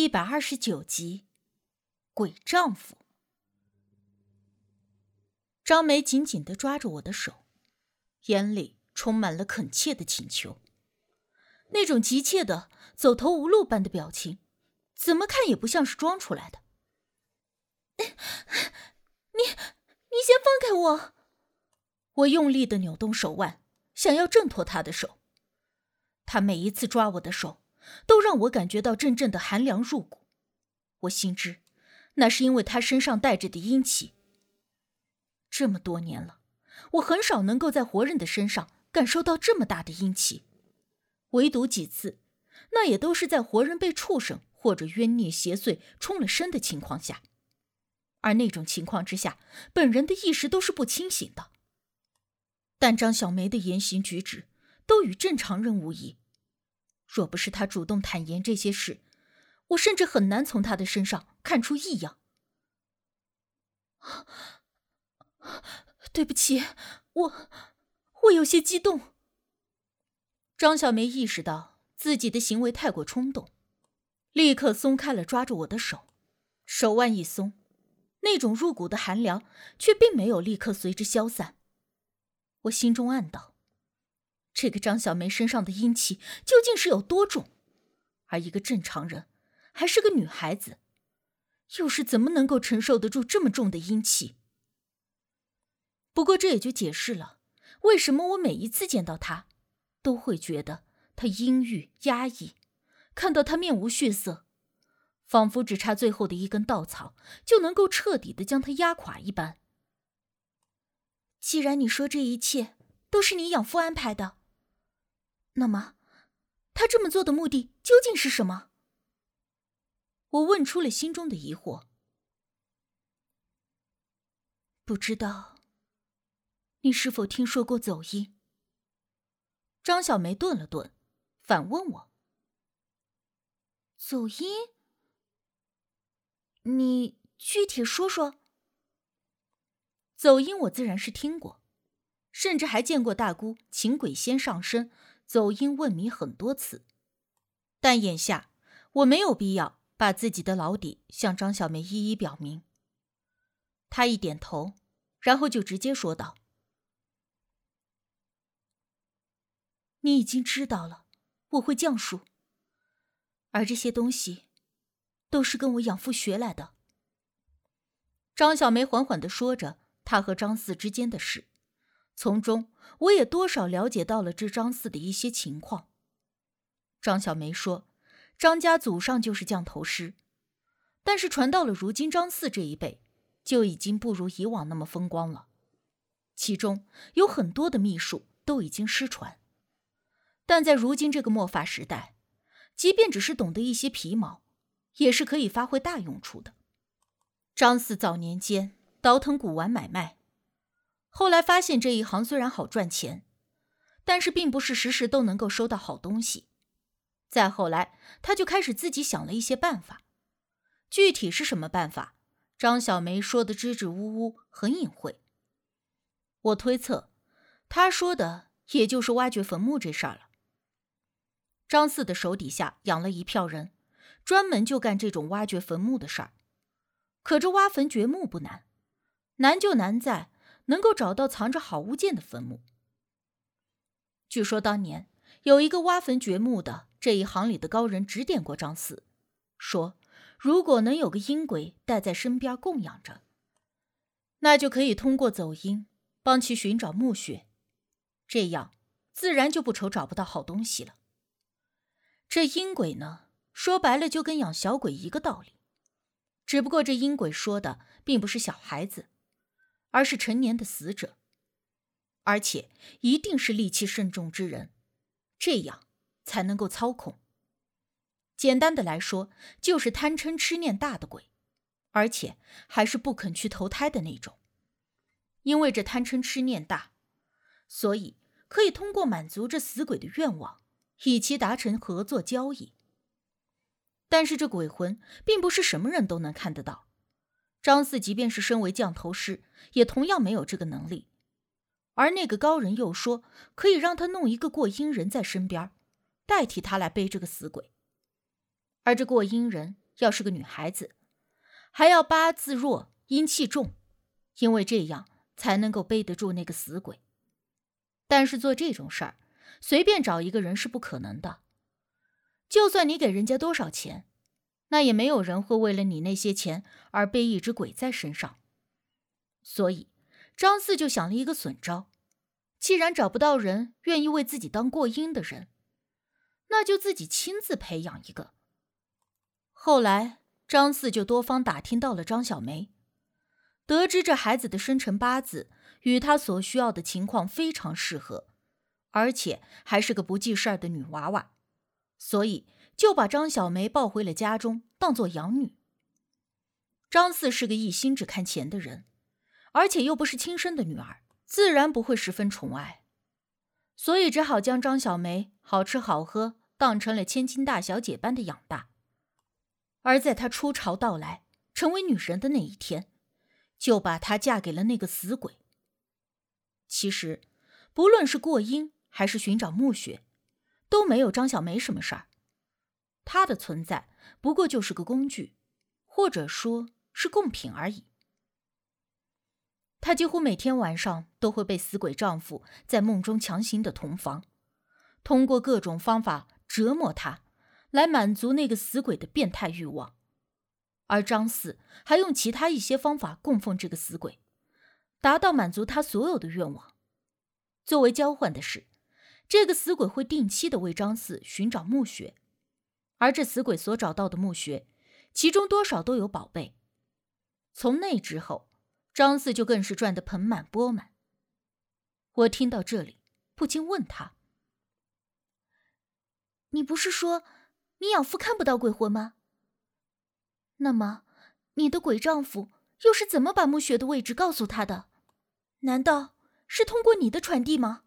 一百二十九集，鬼丈夫。张梅紧紧的抓着我的手，眼里充满了恳切的请求，那种急切的走投无路般的表情，怎么看也不像是装出来的。你，你先放开我！我用力的扭动手腕，想要挣脱他的手。他每一次抓我的手。都让我感觉到阵阵的寒凉入骨，我心知，那是因为他身上带着的阴气。这么多年了，我很少能够在活人的身上感受到这么大的阴气，唯独几次，那也都是在活人被畜生或者冤孽邪祟冲了身的情况下，而那种情况之下，本人的意识都是不清醒的。但张小梅的言行举止都与正常人无异。若不是他主动坦言这些事，我甚至很难从他的身上看出异样。对不起，我我有些激动。张小梅意识到自己的行为太过冲动，立刻松开了抓住我的手，手腕一松，那种入骨的寒凉却并没有立刻随之消散。我心中暗道。这个张小梅身上的阴气究竟是有多重？而一个正常人，还是个女孩子，又是怎么能够承受得住这么重的阴气？不过这也就解释了为什么我每一次见到她，都会觉得她阴郁压抑，看到她面无血色，仿佛只差最后的一根稻草就能够彻底的将她压垮一般。既然你说这一切都是你养父安排的。那么，他这么做的目的究竟是什么？我问出了心中的疑惑。不知道，你是否听说过走音？张小梅顿了顿，反问我：“走音？你具体说说。”走音，我自然是听过，甚至还见过大姑请鬼仙上身。走音问谜很多次，但眼下我没有必要把自己的老底向张小梅一一表明。她一点头，然后就直接说道：“你已经知道了，我会降术，而这些东西都是跟我养父学来的。”张小梅缓缓的说着她和张四之间的事。从中，我也多少了解到了这张四的一些情况。张小梅说，张家祖上就是降头师，但是传到了如今张四这一辈，就已经不如以往那么风光了。其中有很多的秘术都已经失传，但在如今这个末法时代，即便只是懂得一些皮毛，也是可以发挥大用处的。张四早年间倒腾古玩买卖。后来发现这一行虽然好赚钱，但是并不是时时都能够收到好东西。再后来，他就开始自己想了一些办法，具体是什么办法，张小梅说的支支吾吾，很隐晦。我推测，他说的也就是挖掘坟墓这事儿了。张四的手底下养了一票人，专门就干这种挖掘坟墓的事儿。可这挖坟掘墓不难，难就难在。能够找到藏着好物件的坟墓。据说当年有一个挖坟掘墓的这一行里的高人指点过张四，说如果能有个阴鬼带在身边供养着，那就可以通过走阴帮其寻找墓穴，这样自然就不愁找不到好东西了。这阴鬼呢，说白了就跟养小鬼一个道理，只不过这阴鬼说的并不是小孩子。而是成年的死者，而且一定是戾气甚重之人，这样才能够操控。简单的来说，就是贪嗔痴念大的鬼，而且还是不肯去投胎的那种。因为这贪嗔痴念大，所以可以通过满足这死鬼的愿望，以其达成合作交易。但是这鬼魂并不是什么人都能看得到。张四即便是身为降头师，也同样没有这个能力。而那个高人又说，可以让他弄一个过阴人在身边，代替他来背这个死鬼。而这过阴人要是个女孩子，还要八字弱、阴气重，因为这样才能够背得住那个死鬼。但是做这种事儿，随便找一个人是不可能的。就算你给人家多少钱，那也没有人会为了你那些钱而背一只鬼在身上。所以，张四就想了一个损招：既然找不到人愿意为自己当过阴的人，那就自己亲自培养一个。后来，张四就多方打听到了张小梅，得知这孩子的生辰八字与他所需要的情况非常适合，而且还是个不记事儿的女娃娃。所以就把张小梅抱回了家中，当做养女。张四是个一心只看钱的人，而且又不是亲生的女儿，自然不会十分宠爱，所以只好将张小梅好吃好喝当成了千金大小姐般的养大。而在她出朝到来，成为女人的那一天，就把她嫁给了那个死鬼。其实，不论是过阴还是寻找墓穴。都没有张小梅什么事儿，她的存在不过就是个工具，或者说是贡品而已。她几乎每天晚上都会被死鬼丈夫在梦中强行的同房，通过各种方法折磨她，来满足那个死鬼的变态欲望。而张四还用其他一些方法供奉这个死鬼，达到满足他所有的愿望。作为交换的是。这个死鬼会定期的为张四寻找墓穴，而这死鬼所找到的墓穴，其中多少都有宝贝。从那之后，张四就更是赚得盆满钵满。我听到这里，不禁问他：“你不是说你养父看不到鬼魂吗？那么，你的鬼丈夫又是怎么把墓穴的位置告诉他的？难道是通过你的传递吗？”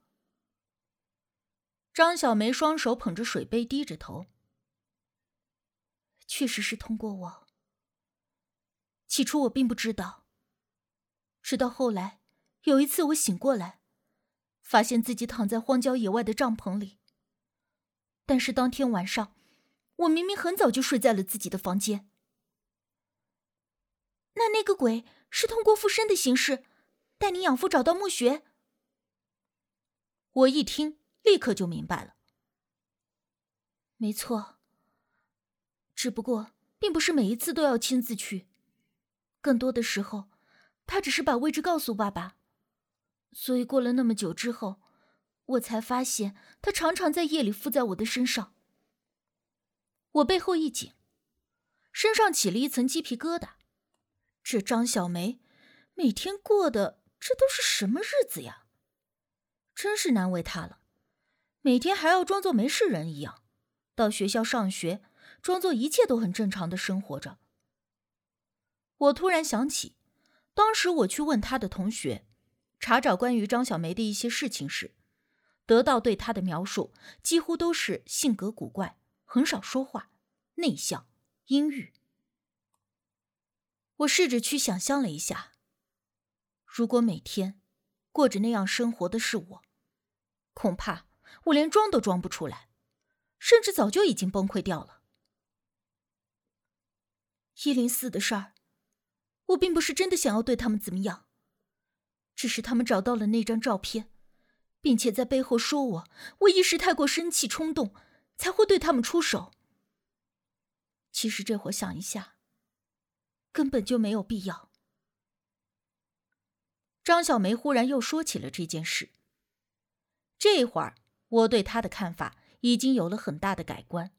张小梅双手捧着水杯，低着头。确实是通过我。起初我并不知道，直到后来有一次我醒过来，发现自己躺在荒郊野外的帐篷里。但是当天晚上，我明明很早就睡在了自己的房间。那那个鬼是通过附身的形式，带你养父找到墓穴。我一听。立刻就明白了。没错，只不过并不是每一次都要亲自去，更多的时候，他只是把位置告诉爸爸。所以过了那么久之后，我才发现他常常在夜里附在我的身上。我背后一紧，身上起了一层鸡皮疙瘩。这张小梅每天过的这都是什么日子呀？真是难为她了。每天还要装作没事人一样，到学校上学，装作一切都很正常的生活着。我突然想起，当时我去问他的同学，查找关于张小梅的一些事情时，得到对她的描述几乎都是性格古怪，很少说话，内向，阴郁。我试着去想象了一下，如果每天过着那样生活的是我，恐怕。我连装都装不出来，甚至早就已经崩溃掉了。一零四的事儿，我并不是真的想要对他们怎么样，只是他们找到了那张照片，并且在背后说我，我一时太过生气冲动，才会对他们出手。其实这会想一下，根本就没有必要。张小梅忽然又说起了这件事，这会儿。我对他的看法已经有了很大的改观。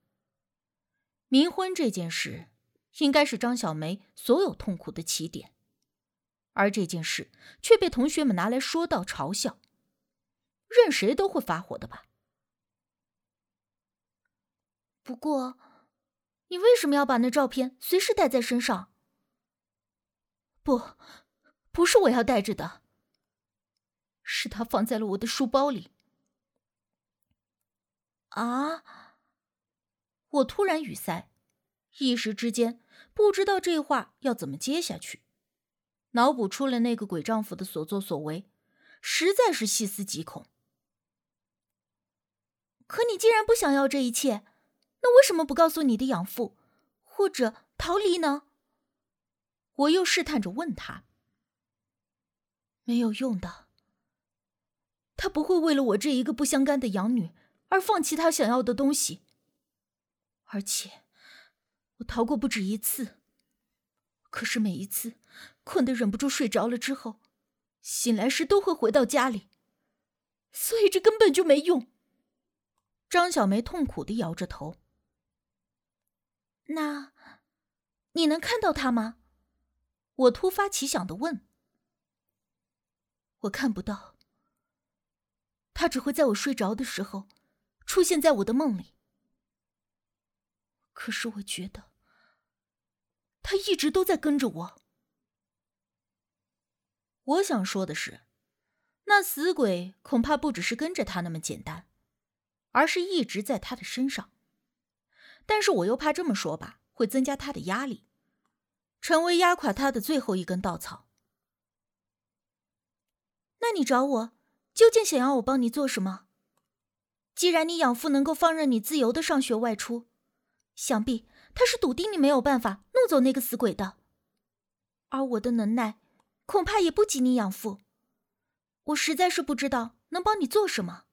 冥婚这件事，应该是张小梅所有痛苦的起点，而这件事却被同学们拿来说道嘲笑，任谁都会发火的吧？不过，你为什么要把那照片随时带在身上？不，不是我要带着的，是他放在了我的书包里。啊！我突然语塞，一时之间不知道这话要怎么接下去，脑补出了那个鬼丈夫的所作所为，实在是细思极恐。可你既然不想要这一切，那为什么不告诉你的养父，或者逃离呢？我又试探着问他。没有用的。他不会为了我这一个不相干的养女而放弃他想要的东西。而且，逃过不止一次。可是每一次困得忍不住睡着了之后，醒来时都会回到家里，所以这根本就没用。张小梅痛苦的摇着头。那，你能看到他吗？我突发奇想的问。我看不到。他只会在我睡着的时候，出现在我的梦里。可是我觉得，他一直都在跟着我。我想说的是，那死鬼恐怕不只是跟着他那么简单，而是一直在他的身上。但是我又怕这么说吧，会增加他的压力，成为压垮他的最后一根稻草。那你找我，究竟想要我帮你做什么？既然你养父能够放任你自由的上学外出，想必他是笃定你没有办法弄走那个死鬼的。而我的能耐，恐怕也不及你养父。我实在是不知道能帮你做什么。